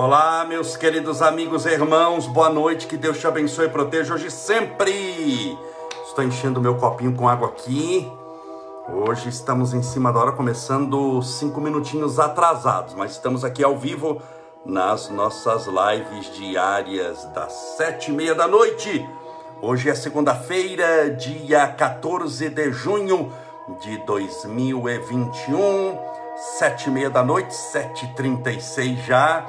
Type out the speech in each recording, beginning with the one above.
Olá, meus queridos amigos e irmãos, boa noite, que Deus te abençoe e proteja hoje sempre. Estou enchendo meu copinho com água aqui. Hoje estamos em cima da hora, começando cinco minutinhos atrasados, mas estamos aqui ao vivo nas nossas lives diárias das sete e meia da noite. Hoje é segunda-feira, dia 14 de junho de 2021, sete e meia da noite, sete e trinta e seis já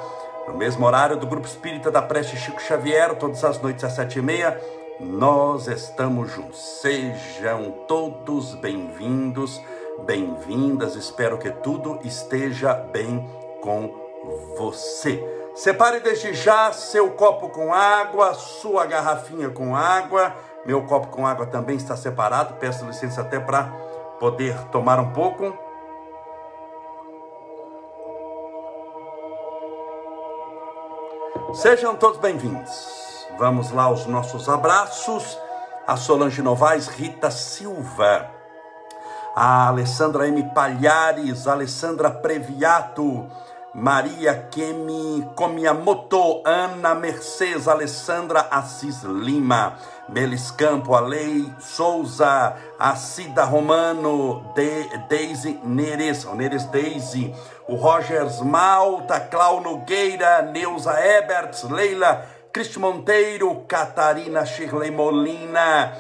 no mesmo horário do Grupo Espírita da Preste Chico Xavier, todas as noites às sete e meia, nós estamos juntos. Sejam todos bem-vindos, bem-vindas. Espero que tudo esteja bem com você. Separe desde já seu copo com água, sua garrafinha com água. Meu copo com água também está separado. Peço licença até para poder tomar um pouco. Sejam todos bem-vindos. Vamos lá aos nossos abraços. A Solange Novaes, Rita Silva, a Alessandra M. Palhares, Alessandra Previato, Maria Kemi Komiyamoto, Ana Mercedes, Alessandra Assis Lima, Melis Campo, Alei Souza, Acida Romano, De, Deise Neres, Neres Deise, o Rogers Malta, Clau Nogueira, Neuza Eberts, Leila Cristi Monteiro, Catarina Shirley Molina,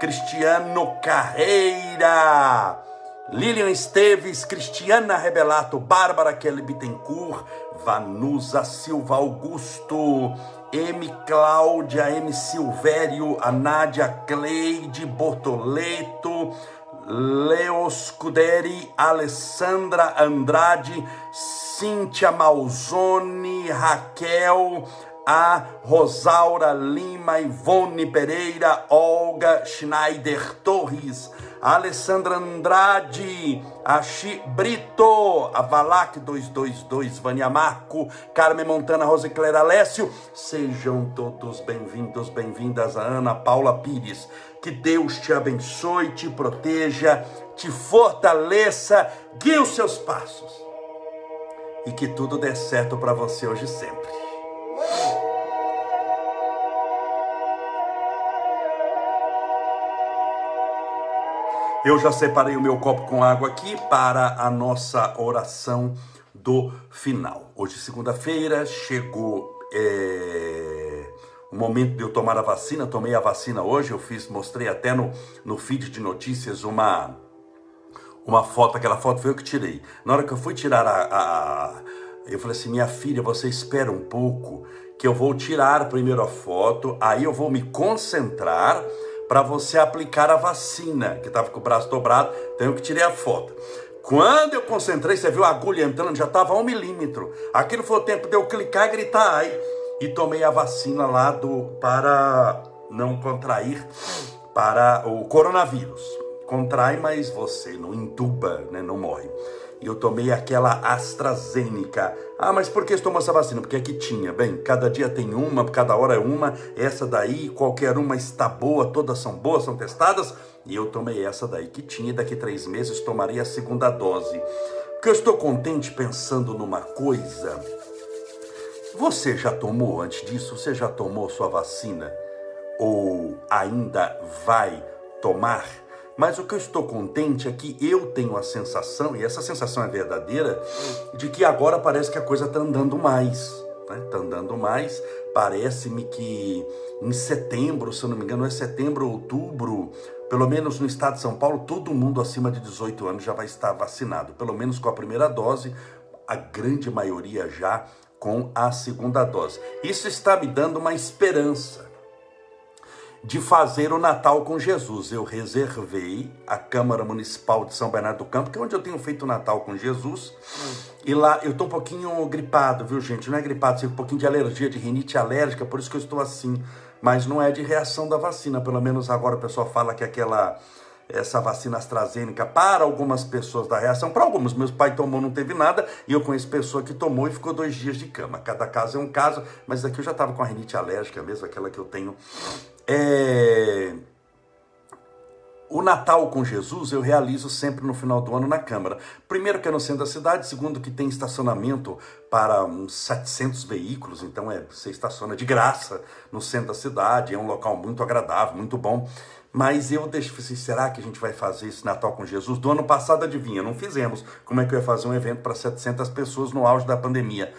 Cristiano Carreira, Lilian Esteves, Cristiana Rebelato, Bárbara Kelly Bittencourt, Vanusa Silva Augusto, M. Cláudia, M. Silvério, a Nádia Cleide Bortoleto, Leo Scuderi, Alessandra Andrade, Cíntia Malzone, Raquel, a Rosaura Lima, Ivone Pereira, Olga Schneider Torres, Alessandra Andrade, Axi Brito, a Valac 222, Vânia Marco, Carmen Montana, Rosicléria Alessio, sejam todos bem-vindos, bem-vindas a Ana Paula Pires, que Deus te abençoe, te proteja, te fortaleça, guie os seus passos. E que tudo dê certo para você hoje e sempre. Eu já separei o meu copo com água aqui para a nossa oração do final. Hoje, segunda-feira, chegou é, o momento de eu tomar a vacina. Tomei a vacina hoje, eu fiz, mostrei até no, no feed de notícias uma, uma foto, aquela foto foi eu que tirei. Na hora que eu fui tirar a, a eu falei assim, minha filha, você espera um pouco, que eu vou tirar primeiro a foto, aí eu vou me concentrar para você aplicar a vacina, que estava com o braço dobrado, então eu que tirei a foto. Quando eu concentrei, você viu a agulha entrando, já estava a um milímetro. Aquilo foi o tempo de eu clicar e gritar ai. E tomei a vacina lá do para não contrair para o coronavírus. Contrai, mas você não entuba, né, não morre eu tomei aquela AstraZeneca. Ah, mas por que tomou essa vacina? Porque aqui tinha. Bem, cada dia tem uma, cada hora é uma. Essa daí, qualquer uma está boa, todas são boas, são testadas. E eu tomei essa daí que tinha e daqui três meses tomarei a segunda dose. Porque eu estou contente pensando numa coisa. Você já tomou antes disso? Você já tomou sua vacina? Ou ainda vai tomar? Mas o que eu estou contente é que eu tenho a sensação, e essa sensação é verdadeira, de que agora parece que a coisa está andando mais. Está né? Tá andando mais. Parece-me que em setembro, se eu não me engano, é setembro, outubro, pelo menos no estado de São Paulo, todo mundo acima de 18 anos já vai estar vacinado, pelo menos com a primeira dose, a grande maioria já com a segunda dose. Isso está me dando uma esperança de fazer o Natal com Jesus. Eu reservei a Câmara Municipal de São Bernardo do Campo, que é onde eu tenho feito o Natal com Jesus. E lá eu tô um pouquinho gripado, viu, gente? Não é gripado, tenho um pouquinho de alergia, de rinite alérgica, por isso que eu estou assim. Mas não é de reação da vacina, pelo menos agora o pessoal fala que aquela essa vacina AstraZeneca para algumas pessoas da reação, para alguns, meus pai tomou, não teve nada, e eu conheço pessoa que tomou e ficou dois dias de cama. Cada caso é um caso, mas daqui eu já estava com a rinite alérgica mesmo, aquela que eu tenho é... O Natal com Jesus eu realizo sempre no final do ano na Câmara. Primeiro que é no centro da cidade, segundo que tem estacionamento para uns 700 veículos, então é, você estaciona de graça no centro da cidade, é um local muito agradável, muito bom. Mas eu deixo assim, será que a gente vai fazer esse Natal com Jesus? Do ano passado, adivinha, não fizemos. Como é que eu ia fazer um evento para 700 pessoas no auge da pandemia?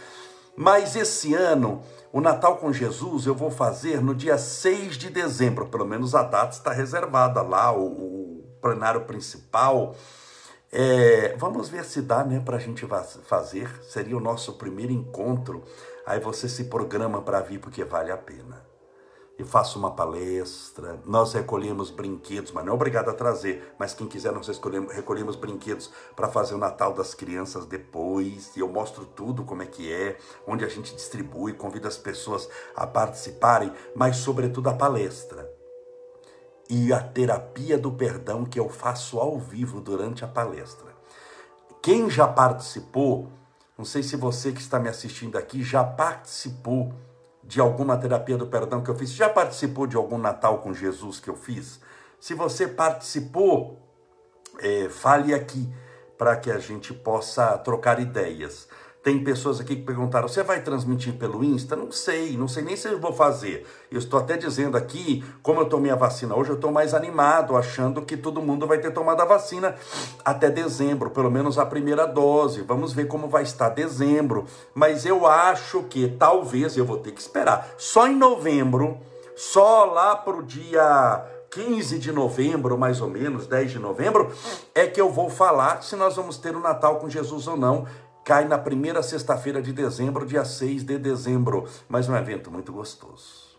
Mas esse ano, o Natal com Jesus eu vou fazer no dia 6 de dezembro, pelo menos a data está reservada lá, o, o plenário principal. É, vamos ver se dá né, para a gente fazer. Seria o nosso primeiro encontro. Aí você se programa para vir porque vale a pena e faço uma palestra. Nós recolhemos brinquedos, mas não é obrigado a trazer. Mas quem quiser, nós recolhemos brinquedos para fazer o Natal das crianças depois. E eu mostro tudo como é que é, onde a gente distribui, convido as pessoas a participarem, mas sobretudo a palestra. E a terapia do perdão que eu faço ao vivo durante a palestra. Quem já participou, não sei se você que está me assistindo aqui já participou de alguma terapia do perdão que eu fiz? Já participou de algum Natal com Jesus que eu fiz? Se você participou, é, fale aqui para que a gente possa trocar ideias. Tem pessoas aqui que perguntaram: você vai transmitir pelo Insta? Não sei, não sei nem se eu vou fazer. Eu estou até dizendo aqui, como eu tomei a vacina hoje, eu estou mais animado, achando que todo mundo vai ter tomado a vacina até dezembro, pelo menos a primeira dose. Vamos ver como vai estar dezembro. Mas eu acho que talvez eu vou ter que esperar. Só em novembro, só lá para o dia 15 de novembro, mais ou menos, 10 de novembro, é que eu vou falar se nós vamos ter o Natal com Jesus ou não cai na primeira sexta-feira de dezembro, dia 6 de dezembro. Mas um evento muito gostoso.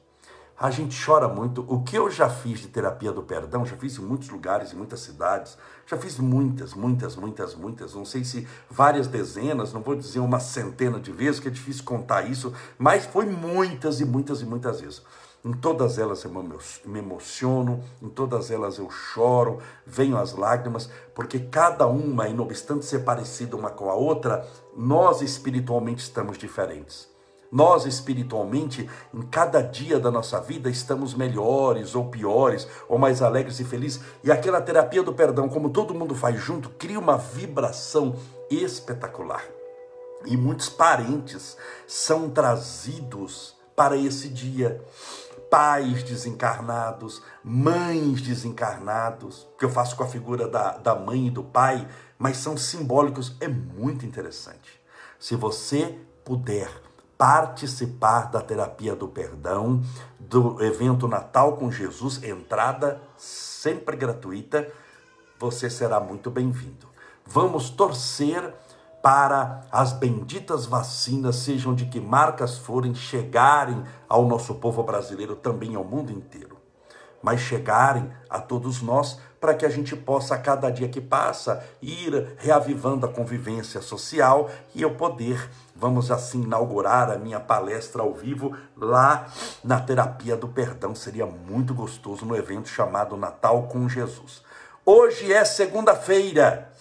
A gente chora muito. O que eu já fiz de terapia do perdão, já fiz em muitos lugares, em muitas cidades, já fiz muitas, muitas, muitas, muitas. Não sei se várias dezenas, não vou dizer uma centena de vezes, que é difícil contar isso, mas foi muitas e muitas e muitas vezes. Em todas elas eu me emociono, em todas elas eu choro, venho as lágrimas, porque cada uma, e não obstante ser parecida uma com a outra, nós espiritualmente estamos diferentes. Nós espiritualmente, em cada dia da nossa vida, estamos melhores ou piores, ou mais alegres e felizes. E aquela terapia do perdão, como todo mundo faz junto, cria uma vibração espetacular. E muitos parentes são trazidos para esse dia pais desencarnados, mães desencarnados, que eu faço com a figura da, da mãe e do pai, mas são simbólicos, é muito interessante. Se você puder participar da terapia do perdão, do evento Natal com Jesus, entrada sempre gratuita, você será muito bem-vindo. Vamos torcer para as benditas vacinas, sejam de que marcas forem, chegarem ao nosso povo brasileiro, também ao mundo inteiro. Mas chegarem a todos nós para que a gente possa, a cada dia que passa, ir reavivando a convivência social e eu poder, vamos assim, inaugurar a minha palestra ao vivo lá na Terapia do Perdão. Seria muito gostoso no evento chamado Natal com Jesus. Hoje é segunda-feira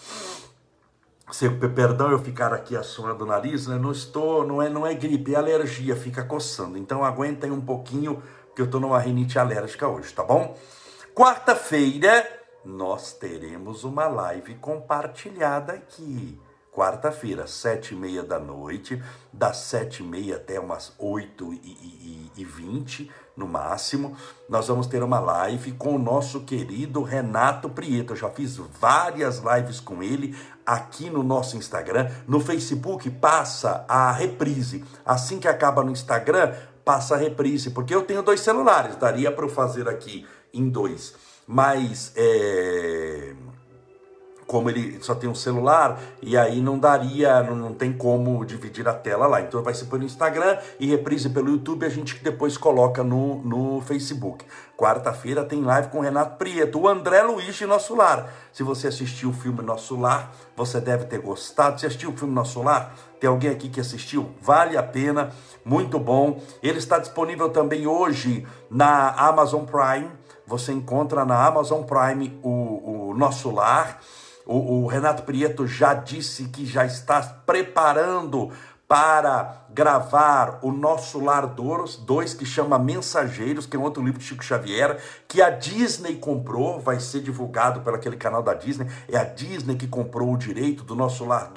se, perdão eu ficar aqui assoando o nariz, né? não estou, não é, não é gripe, é alergia, fica coçando. Então aguentem um pouquinho, que eu estou numa rinite alérgica hoje, tá bom? Quarta-feira nós teremos uma live compartilhada aqui. Quarta-feira, sete e meia da noite, das sete e meia até umas oito e vinte, no máximo, nós vamos ter uma live com o nosso querido Renato Prieto. Eu já fiz várias lives com ele aqui no nosso Instagram. No Facebook passa a reprise. Assim que acaba no Instagram, passa a reprise, porque eu tenho dois celulares, daria para eu fazer aqui em dois. Mas é como ele só tem um celular, e aí não daria, não, não tem como dividir a tela lá. Então vai ser pelo Instagram e reprise pelo YouTube, a gente depois coloca no, no Facebook. Quarta-feira tem live com o Renato Prieto, o André Luiz de Nosso Lar. Se você assistiu o filme Nosso Lar, você deve ter gostado. Você assistiu o filme Nosso Lar? Tem alguém aqui que assistiu? Vale a pena, muito bom. Ele está disponível também hoje na Amazon Prime. Você encontra na Amazon Prime o, o Nosso Lar. O, o Renato Prieto já disse que já está preparando para gravar o Nosso Lar 2, que chama Mensageiros, que é um outro livro de Chico Xavier, que a Disney comprou, vai ser divulgado pelo aquele canal da Disney. É a Disney que comprou o direito do Nosso Lar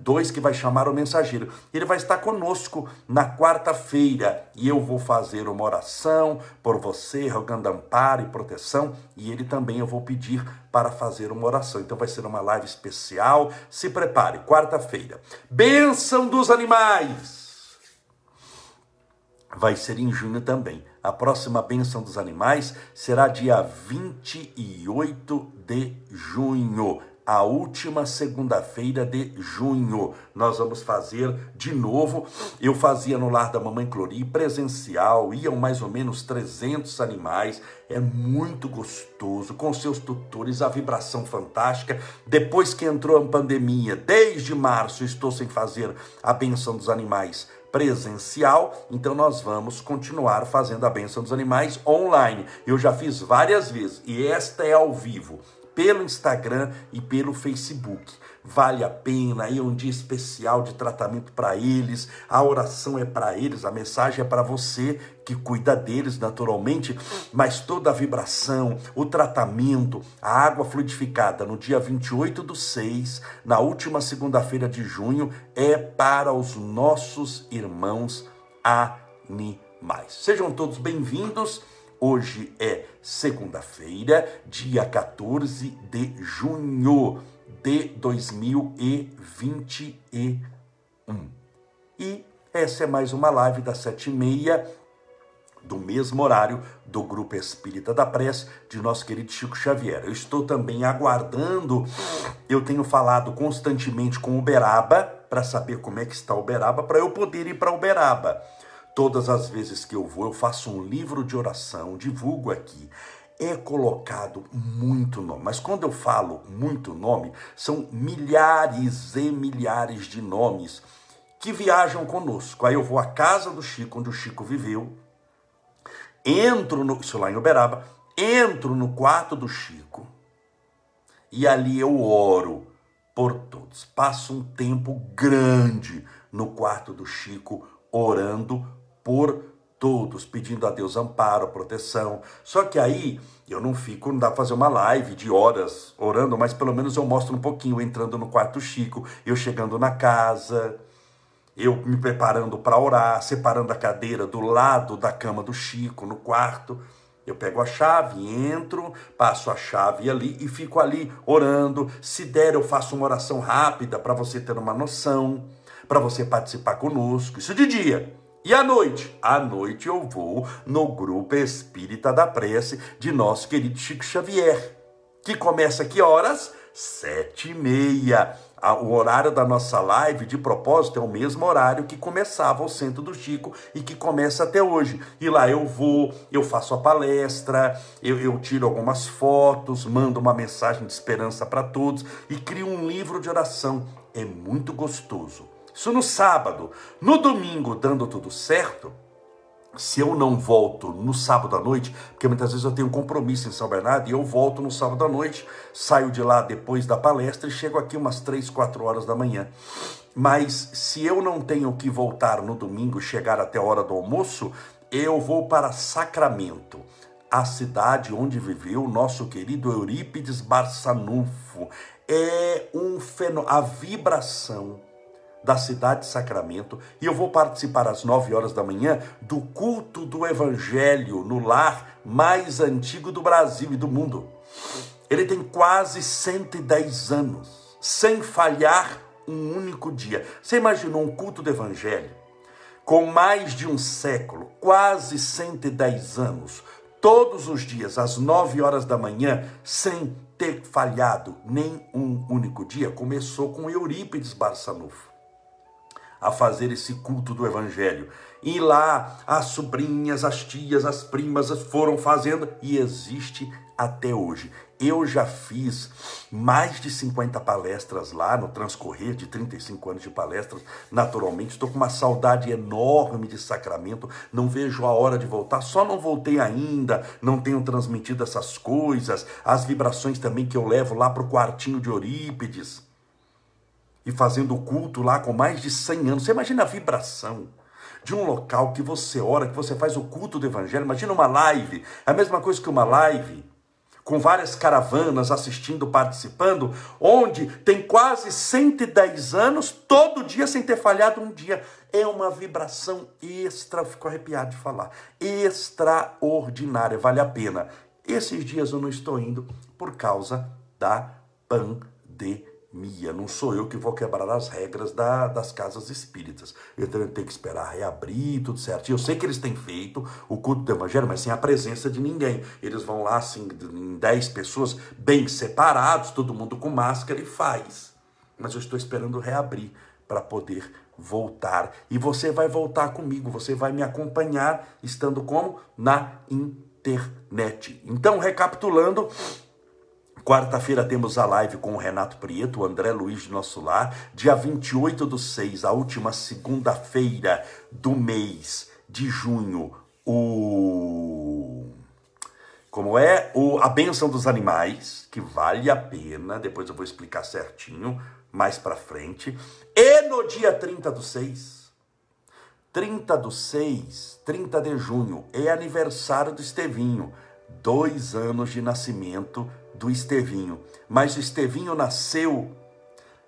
2, que vai chamar o Mensageiro. Ele vai estar conosco na quarta-feira e eu vou fazer uma oração por você, rogando amparo e proteção, e ele também eu vou pedir para fazer uma oração. Então vai ser uma live especial. Se prepare, quarta-feira. Bênção dos animais vai ser em junho também. A próxima bênção dos animais será dia 28 de junho a última segunda-feira de junho. Nós vamos fazer de novo. Eu fazia no lar da mamãe Clori, presencial, iam mais ou menos 300 animais. É muito gostoso, com seus tutores, a vibração fantástica. Depois que entrou a pandemia, desde março, estou sem fazer a benção dos animais presencial, então nós vamos continuar fazendo a benção dos animais online. Eu já fiz várias vezes e esta é ao vivo pelo Instagram e pelo Facebook. Vale a pena, é um dia especial de tratamento para eles, a oração é para eles, a mensagem é para você que cuida deles naturalmente, mas toda a vibração, o tratamento, a água fluidificada no dia 28 do 6, na última segunda-feira de junho, é para os nossos irmãos animais. Sejam todos bem-vindos. Hoje é segunda-feira, dia 14 de junho de 2021. E essa é mais uma live das sete e meia do mesmo horário do Grupo Espírita da Prece de nosso querido Chico Xavier. Eu estou também aguardando, eu tenho falado constantemente com Uberaba para saber como é que está Uberaba, para eu poder ir para Uberaba. Todas as vezes que eu vou, eu faço um livro de oração, divulgo aqui. É colocado muito nome, mas quando eu falo muito nome, são milhares e milhares de nomes que viajam conosco. Aí eu vou à casa do Chico, onde o Chico viveu, entro no, isso lá em Uberaba, entro no quarto do Chico e ali eu oro por todos. Passo um tempo grande no quarto do Chico orando por todos, pedindo a Deus amparo, proteção. Só que aí eu não fico, não dá pra fazer uma live de horas orando, mas pelo menos eu mostro um pouquinho, entrando no quarto Chico, eu chegando na casa, eu me preparando para orar, separando a cadeira do lado da cama do Chico, no quarto. Eu pego a chave, entro, passo a chave ali e fico ali orando. Se der, eu faço uma oração rápida para você ter uma noção, para você participar conosco. Isso de dia. E à noite? À noite eu vou no grupo Espírita da Prece de nosso querido Chico Xavier, que começa que horas? Sete e meia. O horário da nossa live, de propósito, é o mesmo horário que começava o Centro do Chico e que começa até hoje. E lá eu vou, eu faço a palestra, eu, eu tiro algumas fotos, mando uma mensagem de esperança para todos e crio um livro de oração. É muito gostoso. Isso no sábado. No domingo, dando tudo certo, se eu não volto no sábado à noite, porque muitas vezes eu tenho um compromisso em São Bernardo e eu volto no sábado à noite, saio de lá depois da palestra e chego aqui umas 3, 4 horas da manhã. Mas se eu não tenho que voltar no domingo, chegar até a hora do almoço, eu vou para Sacramento, a cidade onde viveu nosso querido Eurípides Barçanufo. É um fenômeno, a vibração da cidade de Sacramento e eu vou participar às 9 horas da manhã do culto do Evangelho no lar mais antigo do Brasil e do mundo. Ele tem quase 110 anos, sem falhar um único dia. Você imaginou um culto do Evangelho com mais de um século, quase 110 anos, todos os dias às 9 horas da manhã, sem ter falhado nem um único dia? Começou com Eurípides Barçanufo a fazer esse culto do evangelho. E lá as sobrinhas, as tias, as primas foram fazendo e existe até hoje. Eu já fiz mais de 50 palestras lá no transcorrer de 35 anos de palestras. Naturalmente, estou com uma saudade enorme de Sacramento. Não vejo a hora de voltar. Só não voltei ainda, não tenho transmitido essas coisas, as vibrações também que eu levo lá para o quartinho de Eurípides e fazendo culto lá com mais de 100 anos. Você imagina a vibração de um local que você ora, que você faz o culto do evangelho. Imagina uma live, a mesma coisa que uma live com várias caravanas assistindo, participando, onde tem quase 110 anos, todo dia sem ter falhado um dia. É uma vibração extra, fico arrepiado de falar, extraordinária, vale a pena. Esses dias eu não estou indo por causa da pandemia não sou eu que vou quebrar as regras da, das casas espíritas. Eu tenho que esperar reabrir, tudo certo. Eu sei que eles têm feito o culto do evangelho, mas sem a presença de ninguém. Eles vão lá, assim, em 10 pessoas, bem separados, todo mundo com máscara e faz. Mas eu estou esperando reabrir para poder voltar. E você vai voltar comigo, você vai me acompanhar, estando como? Na internet. Então, recapitulando, Quarta-feira temos a live com o Renato Prieto, o André Luiz de Nosso Lar. Dia 28 do 6, a última segunda-feira do mês de junho, o. Como é? O, a benção dos animais, que vale a pena, depois eu vou explicar certinho mais para frente. E no dia 30 do 6, 30 do 6, 30 de junho, é aniversário do Estevinho. Dois anos de nascimento do Estevinho. Mas Estevinho nasceu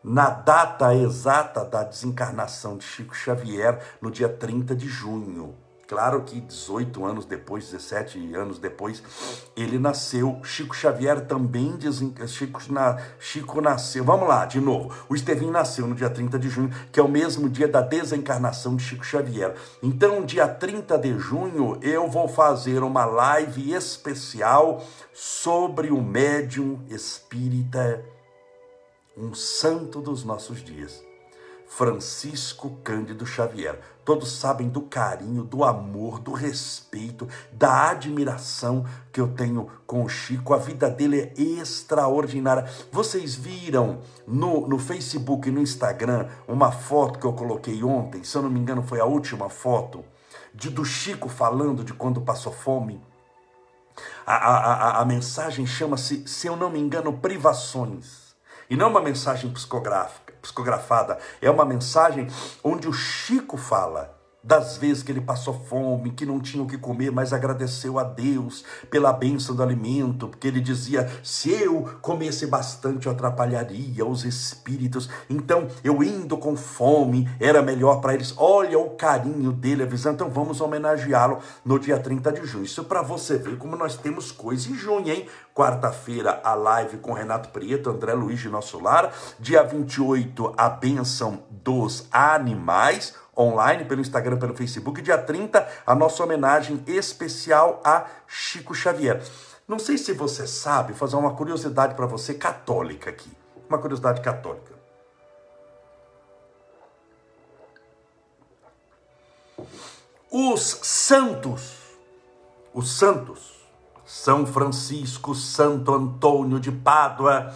na data exata da desencarnação de Chico Xavier, no dia 30 de junho. Claro que 18 anos depois, 17 anos depois, ele nasceu. Chico Xavier também desen... Chico, na... Chico nasceu. Vamos lá, de novo. O Estevinho nasceu no dia 30 de junho, que é o mesmo dia da desencarnação de Chico Xavier. Então, dia 30 de junho, eu vou fazer uma live especial sobre o médium espírita, um santo dos nossos dias. Francisco Cândido Xavier. Todos sabem do carinho, do amor, do respeito, da admiração que eu tenho com o Chico. A vida dele é extraordinária. Vocês viram no, no Facebook e no Instagram uma foto que eu coloquei ontem, se eu não me engano foi a última foto, de, do Chico falando de quando passou fome? A, a, a, a mensagem chama-se, se eu não me engano, Privações. E não uma mensagem psicográfica psicografada. É uma mensagem onde o Chico fala das vezes que ele passou fome, que não tinha o que comer, mas agradeceu a Deus pela bênção do alimento, porque ele dizia: se eu comesse bastante, eu atrapalharia os espíritos. Então, eu indo com fome, era melhor para eles. Olha o carinho dele, avisando. Então, vamos homenageá-lo no dia 30 de junho. Isso para você ver como nós temos coisa em junho, hein? Quarta-feira, a live com Renato Prieto, André Luiz de Nosso Lar. Dia 28, a bênção dos animais online, pelo Instagram, pelo Facebook. Dia 30, a nossa homenagem especial a Chico Xavier. Não sei se você sabe, fazer uma curiosidade para você católica aqui. Uma curiosidade católica. Os santos, os santos, São Francisco, Santo Antônio de Pádua.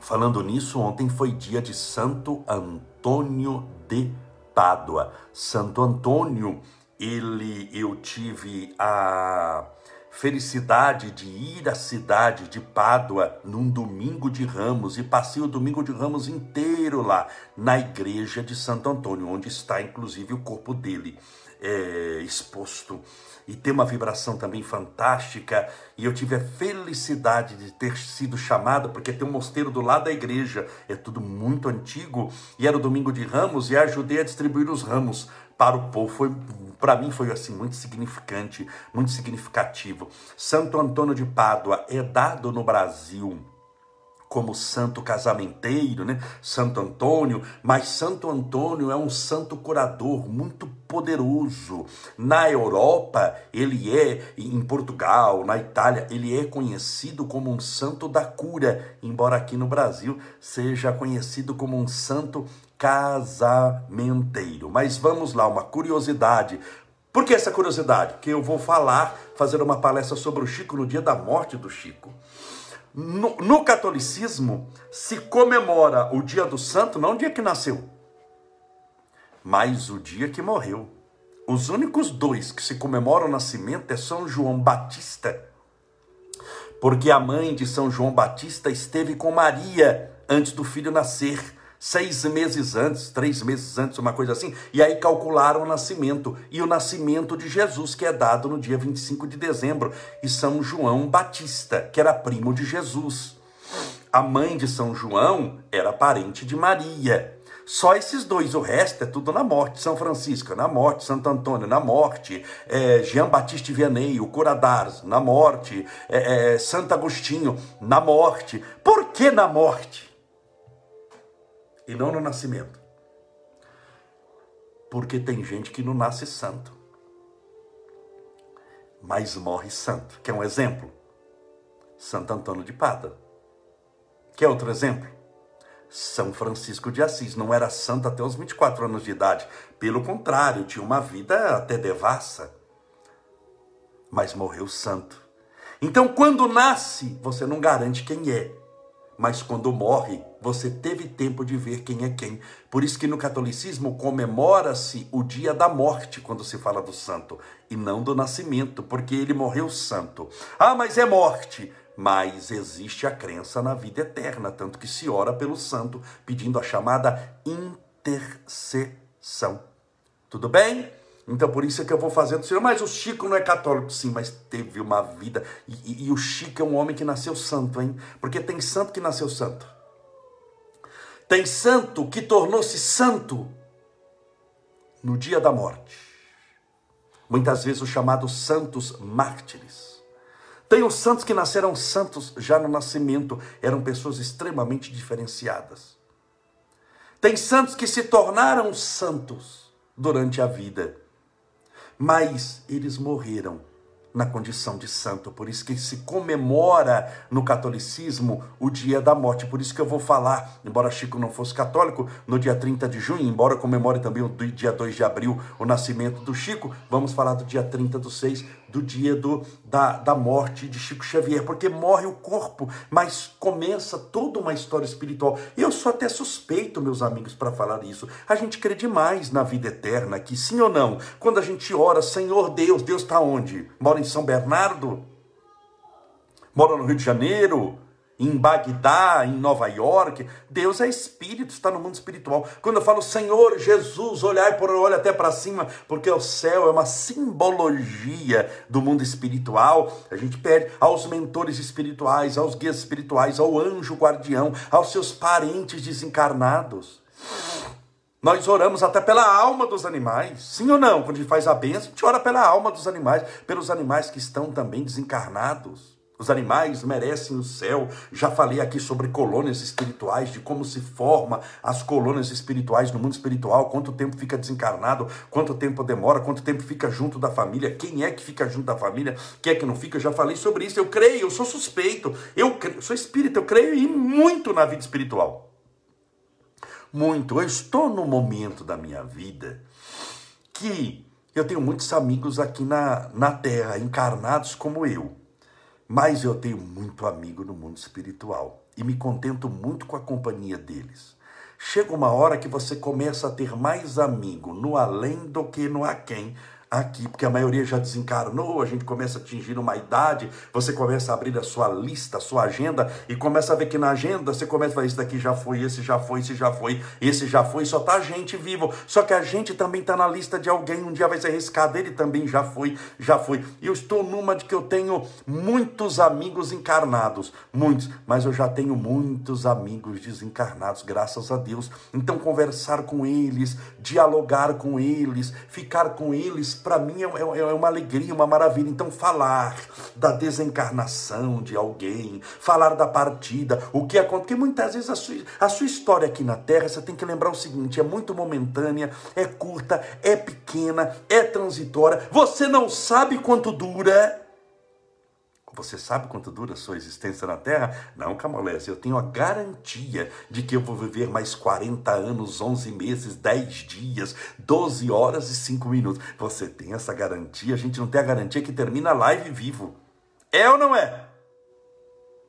Falando nisso, ontem foi dia de Santo Antônio de Pádua. Santo Antônio, ele eu tive a felicidade de ir à cidade de Pádua num domingo de Ramos e passei o domingo de Ramos inteiro lá na igreja de Santo Antônio, onde está inclusive o corpo dele é, exposto e tem uma vibração também fantástica. E eu tive a felicidade de ter sido chamado, porque tem um mosteiro do lado da igreja, é tudo muito antigo, e era o domingo de ramos, e ajudei a distribuir os ramos para o povo. Foi para mim foi assim muito significante, muito significativo. Santo Antônio de Pádua é dado no Brasil como santo casamenteiro, né? Santo Antônio, mas Santo Antônio é um santo curador muito poderoso. Na Europa, ele é, em Portugal, na Itália, ele é conhecido como um santo da cura, embora aqui no Brasil seja conhecido como um santo casamenteiro. Mas vamos lá, uma curiosidade. Por que essa curiosidade? Porque eu vou falar, fazer uma palestra sobre o Chico no dia da morte do Chico. No, no, catolicismo, se comemora o dia do santo, não o dia que nasceu, mas o dia que morreu. Os únicos dois que se comemoram o nascimento é São João Batista, porque a mãe de São João Batista esteve com Maria antes do filho nascer. Seis meses antes, três meses antes, uma coisa assim, e aí calcularam o nascimento, e o nascimento de Jesus, que é dado no dia 25 de dezembro, e São João Batista, que era primo de Jesus. A mãe de São João era parente de Maria. Só esses dois, o resto é tudo na morte. São Francisco, na morte. Santo Antônio, na morte. É, Jean Baptiste Vianney, o Cura d'Ars, na morte. É, é, Santo Agostinho, na morte. Por que na morte? E não no nascimento. Porque tem gente que não nasce santo, mas morre santo. Quer um exemplo? Santo Antônio de Pada. Quer outro exemplo? São Francisco de Assis não era santo até os 24 anos de idade. Pelo contrário, tinha uma vida até devassa. Mas morreu santo. Então, quando nasce, você não garante quem é mas quando morre, você teve tempo de ver quem é quem. Por isso que no catolicismo comemora-se o dia da morte quando se fala do santo, e não do nascimento, porque ele morreu santo. Ah, mas é morte. Mas existe a crença na vida eterna, tanto que se ora pelo santo, pedindo a chamada intercessão. Tudo bem? Então por isso é que eu vou fazendo. Senhor, mas o Chico não é católico, sim, mas teve uma vida. E, e, e, o Chico é um homem que nasceu santo, hein? Porque tem santo que nasceu santo. Tem santo que tornou-se santo no dia da morte. Muitas vezes os chamados santos mártires. Tem os santos que nasceram santos já no nascimento, eram pessoas extremamente diferenciadas. Tem santos que se tornaram santos durante a vida mas eles morreram na condição de santo. Por isso que se comemora no catolicismo o dia da morte. Por isso que eu vou falar, embora Chico não fosse católico, no dia 30 de junho, embora comemore também o dia 2 de abril o nascimento do Chico, vamos falar do dia 30 do 6 do dia do, da, da morte de Chico Xavier, porque morre o corpo, mas começa toda uma história espiritual. Eu sou até suspeito, meus amigos, para falar isso. A gente crê demais na vida eterna, que sim ou não? Quando a gente ora, Senhor Deus, Deus está onde? Mora em São Bernardo? Mora no Rio de Janeiro? Em Bagdá, em Nova York. Deus é espírito, está no mundo espiritual. Quando eu falo Senhor Jesus, olhar por olho até para cima, porque o céu é uma simbologia do mundo espiritual. A gente pede aos mentores espirituais, aos guias espirituais, ao anjo guardião, aos seus parentes desencarnados. Nós oramos até pela alma dos animais. Sim ou não? Quando a gente faz a bênção, a gente ora pela alma dos animais, pelos animais que estão também desencarnados. Os animais merecem o céu. Já falei aqui sobre colônias espirituais, de como se forma as colônias espirituais no mundo espiritual, quanto tempo fica desencarnado, quanto tempo demora, quanto tempo fica junto da família, quem é que fica junto da família, quem é que não fica. Já falei sobre isso. Eu creio, eu sou suspeito. Eu creio, sou espírita, eu creio e muito na vida espiritual. Muito. Eu estou no momento da minha vida que eu tenho muitos amigos aqui na, na Terra, encarnados como eu mas eu tenho muito amigo no mundo espiritual e me contento muito com a companhia deles. Chega uma hora que você começa a ter mais amigo no além do que no aquém, aqui, porque a maioria já desencarnou, a gente começa a atingir uma idade, você começa a abrir a sua lista, a sua agenda, e começa a ver que na agenda você começa a falar, esse daqui já foi, esse já foi, esse já foi, esse já foi, só tá a gente vivo. Só que a gente também tá na lista de alguém, um dia vai ser arriscado, ele também já foi, já foi. Eu estou numa de que eu tenho muitos amigos encarnados, muitos, mas eu já tenho muitos amigos desencarnados, graças a Deus. Então conversar com eles, dialogar com eles, ficar com eles para mim é, é, é, uma alegria, uma maravilha. Então, falar da desencarnação de alguém, falar da partida, o que acontece, porque muitas vezes a sua, a sua história aqui na Terra, você tem que lembrar o seguinte: é muito momentânea, é curta, é pequena, é transitória, você não sabe quanto dura. Você sabe quanto dura a sua existência na Terra? Não, Camolés, eu tenho a garantia de que eu vou viver mais 40 anos, 11 meses, 10 dias, 12 horas e 5 minutos. Você tem essa garantia? A gente não tem a garantia que termina a live vivo. É ou não é?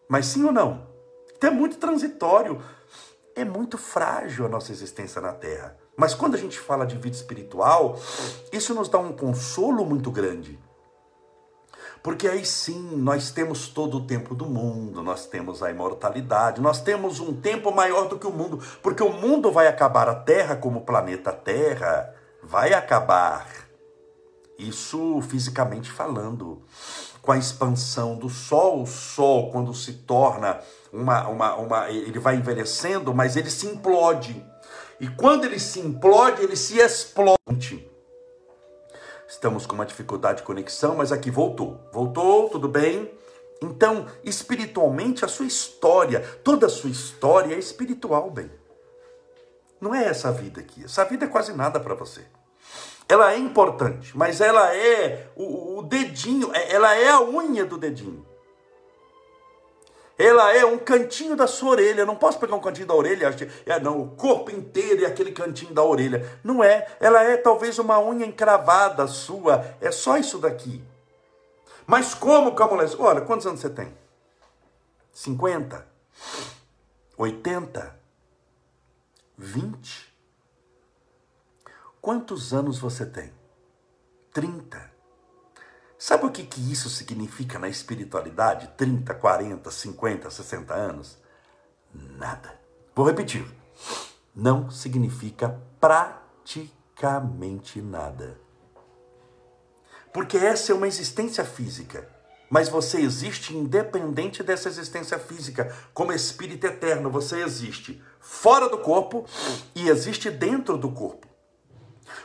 Mas sim ou não? Então é muito transitório. É muito frágil a nossa existência na Terra. Mas quando a gente fala de vida espiritual, isso nos dá um consolo muito grande. Porque aí sim nós temos todo o tempo do mundo, nós temos a imortalidade, nós temos um tempo maior do que o mundo, porque o mundo vai acabar, a Terra, como planeta Terra, vai acabar. Isso fisicamente falando. Com a expansão do Sol, o Sol, quando se torna uma, uma, uma. Ele vai envelhecendo, mas ele se implode. E quando ele se implode, ele se explode. Estamos com uma dificuldade de conexão, mas aqui voltou. Voltou, tudo bem? Então, espiritualmente, a sua história, toda a sua história é espiritual, bem. Não é essa vida aqui. Essa vida é quase nada para você. Ela é importante, mas ela é o, o dedinho, é, ela é a unha do dedinho ela é um cantinho da sua orelha. Eu não posso pegar um cantinho da orelha, é, não, o corpo inteiro é aquele cantinho da orelha. Não é. Ela é talvez uma unha encravada sua. É só isso daqui. Mas como, Camolés? Olha, quantos anos você tem? 50? 80? 20? Quantos anos você tem? 30? Sabe o que, que isso significa na espiritualidade? 30, 40, 50, 60 anos? Nada. Vou repetir. Não significa praticamente nada. Porque essa é uma existência física. Mas você existe independente dessa existência física. Como espírito eterno, você existe fora do corpo e existe dentro do corpo.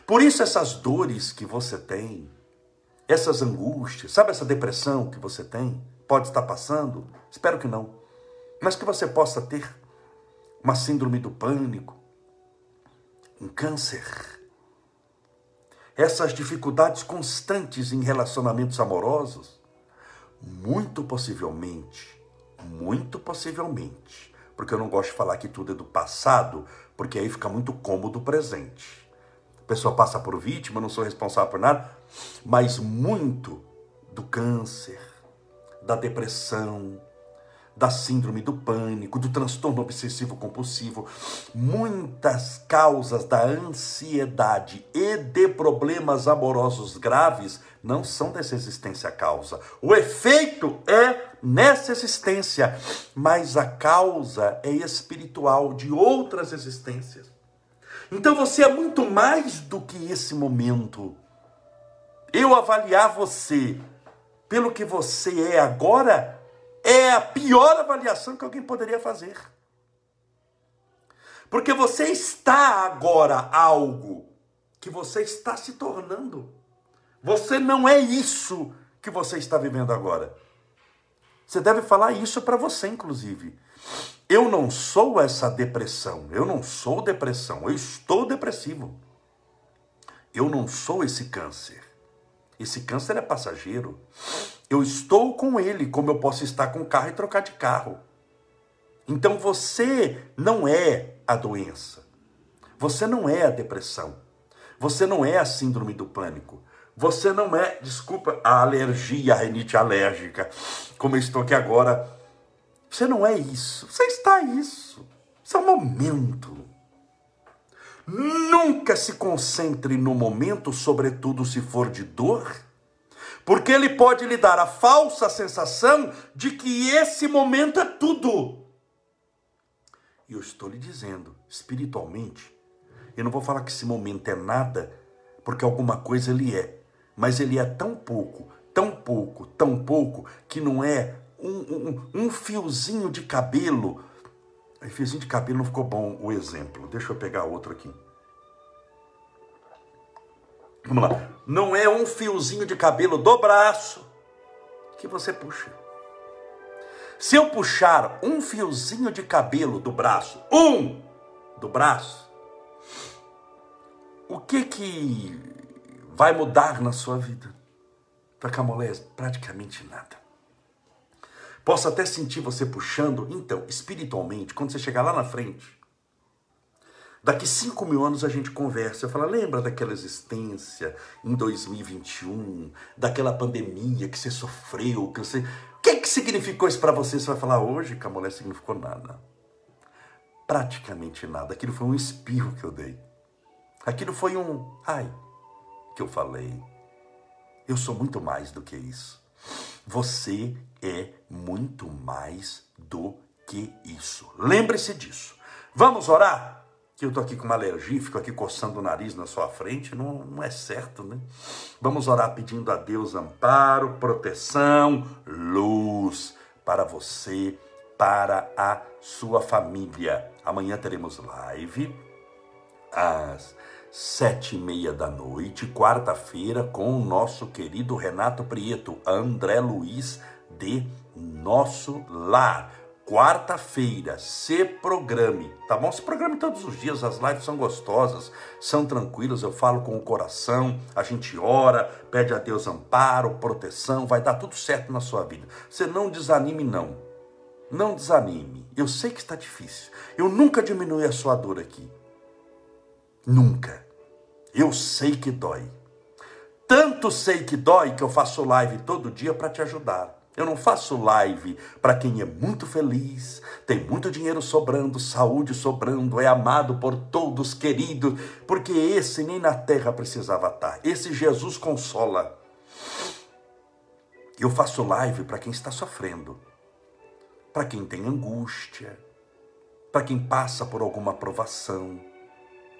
Por isso, essas dores que você tem, essas angústias, sabe essa depressão que você tem, pode estar passando? Espero que não. Mas que você possa ter uma síndrome do pânico, um câncer. Essas dificuldades constantes em relacionamentos amorosos, muito possivelmente, muito possivelmente, porque eu não gosto de falar que tudo é do passado, porque aí fica muito cômodo o presente pessoa passa por vítima, não sou responsável por nada, mas muito do câncer, da depressão, da síndrome do pânico, do transtorno obsessivo compulsivo, muitas causas da ansiedade e de problemas amorosos graves não são dessa existência causa. O efeito é nessa existência, mas a causa é espiritual de outras existências. Então você é muito mais do que esse momento. Eu avaliar você pelo que você é agora é a pior avaliação que alguém poderia fazer. Porque você está agora algo que você está se tornando. Você não é isso que você está vivendo agora. Você deve falar isso para você, inclusive. Eu não sou essa depressão, eu não sou depressão, eu estou depressivo. Eu não sou esse câncer. Esse câncer é passageiro. Eu estou com ele, como eu posso estar com o carro e trocar de carro. Então você não é a doença. Você não é a depressão. Você não é a síndrome do pânico. Você não é, desculpa, a alergia, a renite alérgica, como eu estou aqui agora você não é isso. Você está isso. Isso é um momento. Nunca se concentre no momento, sobretudo se for de dor, porque ele pode lhe dar a falsa sensação de que esse momento é tudo. E eu estou lhe dizendo, espiritualmente, eu não vou falar que esse momento é nada, porque alguma coisa ele é, mas ele é tão pouco, tão pouco, tão pouco, que não é um, um, fiozinho de cabelo. Fiozinho de cabelo não ficou bom o exemplo. Deixa eu pegar outro aqui. Vamos lá. Não é um fiozinho de cabelo do braço que você puxa. Se eu puxar um fiozinho de cabelo do braço, um do braço, o que que vai mudar na sua vida? Para Camolés, praticamente nada. Posso até sentir você puxando. Então, espiritualmente, quando você chegar lá na frente, daqui 5 mil anos a gente conversa. Eu falo, lembra daquela existência em 2021, daquela pandemia que você sofreu, que você. O que, que significou isso para você? Você vai falar, hoje, Camolé, significou nada. Praticamente nada. Aquilo foi um espirro que eu dei. Aquilo foi um ai que eu falei. Eu sou muito mais do que isso. Você é muito mais do que isso. Lembre-se disso. Vamos orar? Que eu estou aqui com uma alergia, fico aqui coçando o nariz na sua frente, não, não é certo, né? Vamos orar pedindo a Deus amparo, proteção, luz para você, para a sua família. Amanhã teremos live às sete e meia da noite, quarta-feira, com o nosso querido Renato Prieto, André Luiz de Nosso Lar. Quarta-feira, se programe, tá bom? Se programe todos os dias, as lives são gostosas, são tranquilas, eu falo com o coração, a gente ora, pede a Deus amparo, proteção, vai dar tudo certo na sua vida. Você não desanime, não. Não desanime. Eu sei que está difícil. Eu nunca diminui a sua dor aqui. Nunca. Eu sei que dói. Tanto sei que dói que eu faço live todo dia para te ajudar. Eu não faço live para quem é muito feliz, tem muito dinheiro sobrando, saúde sobrando, é amado por todos, querido, porque esse nem na terra precisava estar. Esse Jesus consola. Eu faço live para quem está sofrendo, para quem tem angústia, para quem passa por alguma provação,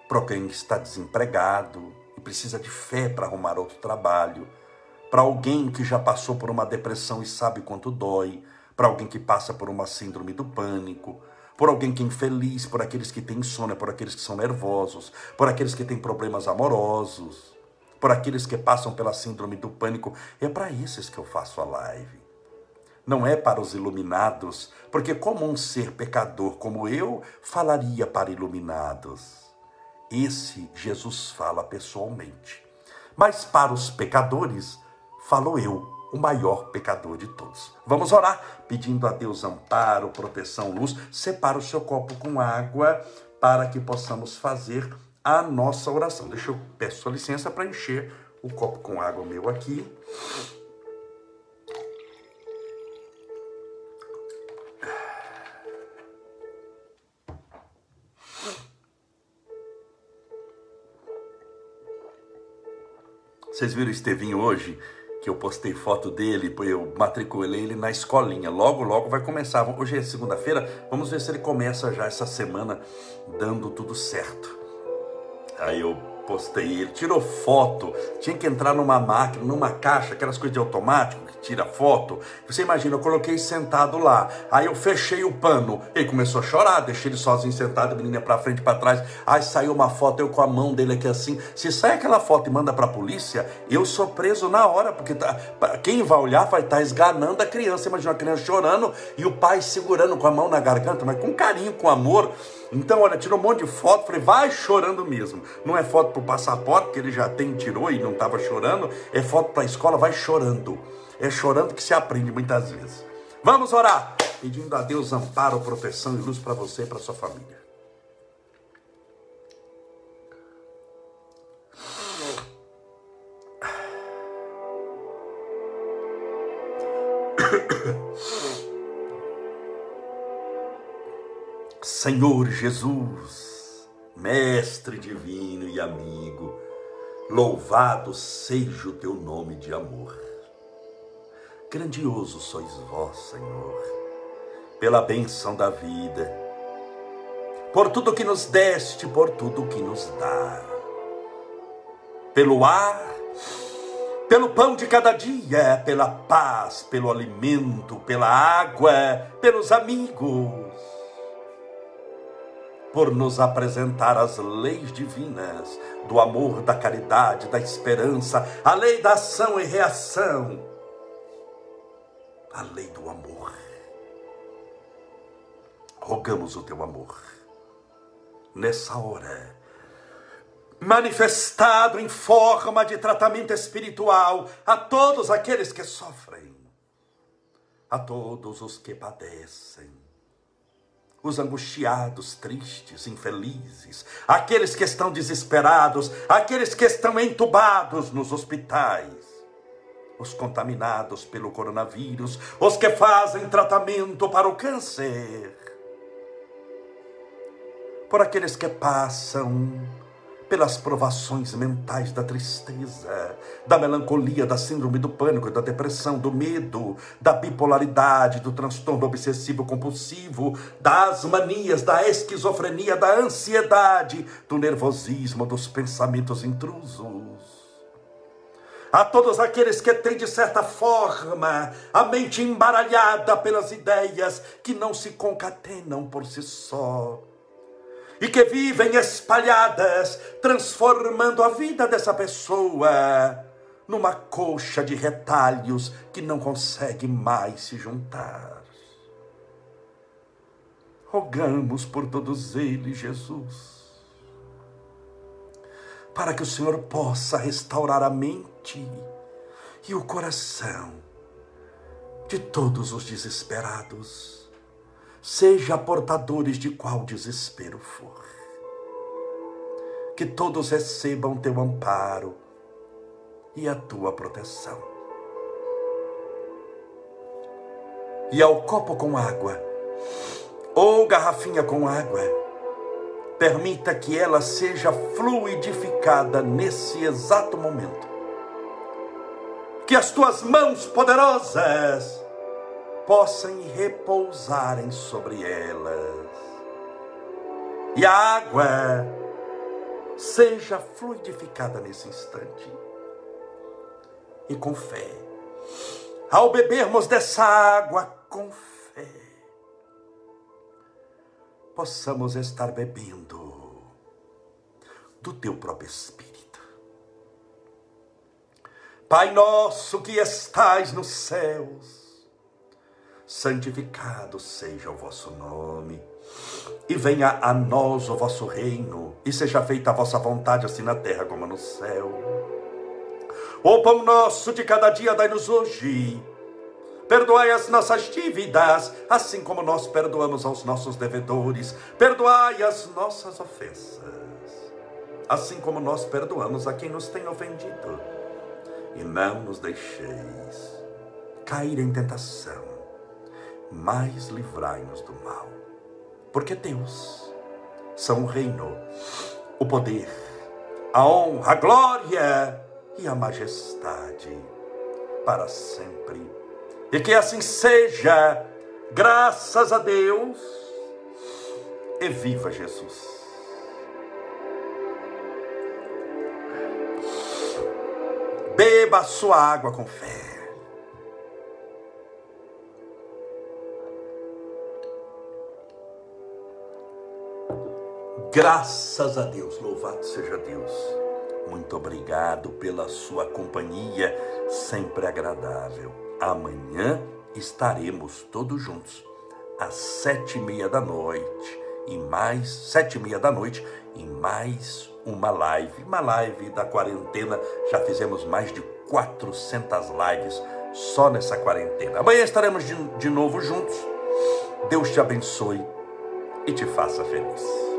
para alguém que está desempregado e precisa de fé para arrumar outro trabalho para alguém que já passou por uma depressão e sabe quanto dói, para alguém que passa por uma síndrome do pânico, por alguém que é infeliz, por aqueles que têm insônia, por aqueles que são nervosos, por aqueles que têm problemas amorosos, por aqueles que passam pela síndrome do pânico. É para esses que eu faço a live. Não é para os iluminados, porque como um ser pecador como eu falaria para iluminados? Esse Jesus fala pessoalmente. Mas para os pecadores, falo eu, o maior pecador de todos. Vamos orar, pedindo a Deus amparo, proteção, luz. Separa o seu copo com água para que possamos fazer a nossa oração. Deixa eu peço sua licença para encher o copo com água meu aqui. Vocês viram o Estevinho hoje? Que eu postei foto dele, eu matriculei ele na escolinha. Logo, logo vai começar. Hoje é segunda-feira, vamos ver se ele começa já essa semana dando tudo certo. Aí eu postei ele, tirou foto, tinha que entrar numa máquina, numa caixa, aquelas coisas de automático que tira foto. Você imagina, eu coloquei sentado lá, aí eu fechei o pano, ele começou a chorar, deixei ele sozinho sentado, a menina para frente, para trás. Aí saiu uma foto, eu com a mão dele aqui assim. Se sai aquela foto e manda para a polícia, eu sou preso na hora, porque tá, quem vai olhar vai estar tá esganando a criança. Imagina a criança chorando e o pai segurando com a mão na garganta, mas com carinho, com amor. Então, olha, tirou um monte de foto, falei, vai chorando mesmo. Não é foto para o passaporte, que ele já tem, tirou e não estava chorando, é foto para a escola, vai chorando. É chorando que se aprende muitas vezes. Vamos orar, pedindo a Deus amparo, proteção e luz para você e para sua família. Senhor Jesus, Mestre divino e amigo, louvado seja o teu nome de amor. Grandioso sois vós, Senhor, pela benção da vida, por tudo que nos deste, por tudo que nos dá, pelo ar, pelo pão de cada dia, pela paz, pelo alimento, pela água, pelos amigos por nos apresentar as leis divinas do amor, da caridade, da esperança, a lei da ação e reação, a lei do amor. Rogamos o teu amor nessa hora, manifestado em forma de tratamento espiritual a todos aqueles que sofrem, a todos os que padecem os angustiados, tristes, infelizes, aqueles que estão desesperados, aqueles que estão entubados nos hospitais, os contaminados pelo coronavírus, os que fazem tratamento para o câncer, por aqueles que passam pelas provações mentais da tristeza, da melancolia, da síndrome do pânico, da depressão, do medo, da bipolaridade, do transtorno obsessivo compulsivo, das manias, da esquizofrenia, da ansiedade, do nervosismo, dos pensamentos intrusos. A todos aqueles que têm, de certa forma, a mente embaralhada pelas ideias que não se concatenam por si só e que vivem espalhadas, transformando a vida dessa pessoa numa coxa de retalhos que não consegue mais se juntar. Rogamos por todos eles, Jesus, para que o Senhor possa restaurar a mente e o coração de todos os desesperados seja portadores de qual desespero for. Que todos recebam teu amparo e a tua proteção. E ao copo com água, ou garrafinha com água, permita que ela seja fluidificada nesse exato momento. Que as tuas mãos poderosas possam repousarem sobre elas. E a água seja fluidificada nesse instante. E com fé. Ao bebermos dessa água com fé, possamos estar bebendo do teu próprio Espírito. Pai nosso que estais nos céus, santificado seja o vosso nome. E venha a nós o vosso reino, e seja feita a vossa vontade, assim na terra como no céu. O pão nosso de cada dia dai-nos hoje. Perdoai as nossas dívidas, assim como nós perdoamos aos nossos devedores. Perdoai as nossas ofensas, assim como nós perdoamos a quem nos tem ofendido. E não nos deixeis cair em tentação mas livrai-nos do mal. Porque Deus são o reino, o poder, a honra, a glória e a majestade para sempre. E que assim seja, graças a Deus, e viva Jesus. Beba a sua água com fé. Graças a Deus, louvado seja Deus. Muito obrigado pela sua companhia, sempre agradável. Amanhã estaremos todos juntos, às sete e meia da noite, e mais sete e meia da noite, em mais uma live, uma live da quarentena. Já fizemos mais de 400 lives só nessa quarentena. Amanhã estaremos de, de novo juntos. Deus te abençoe e te faça feliz.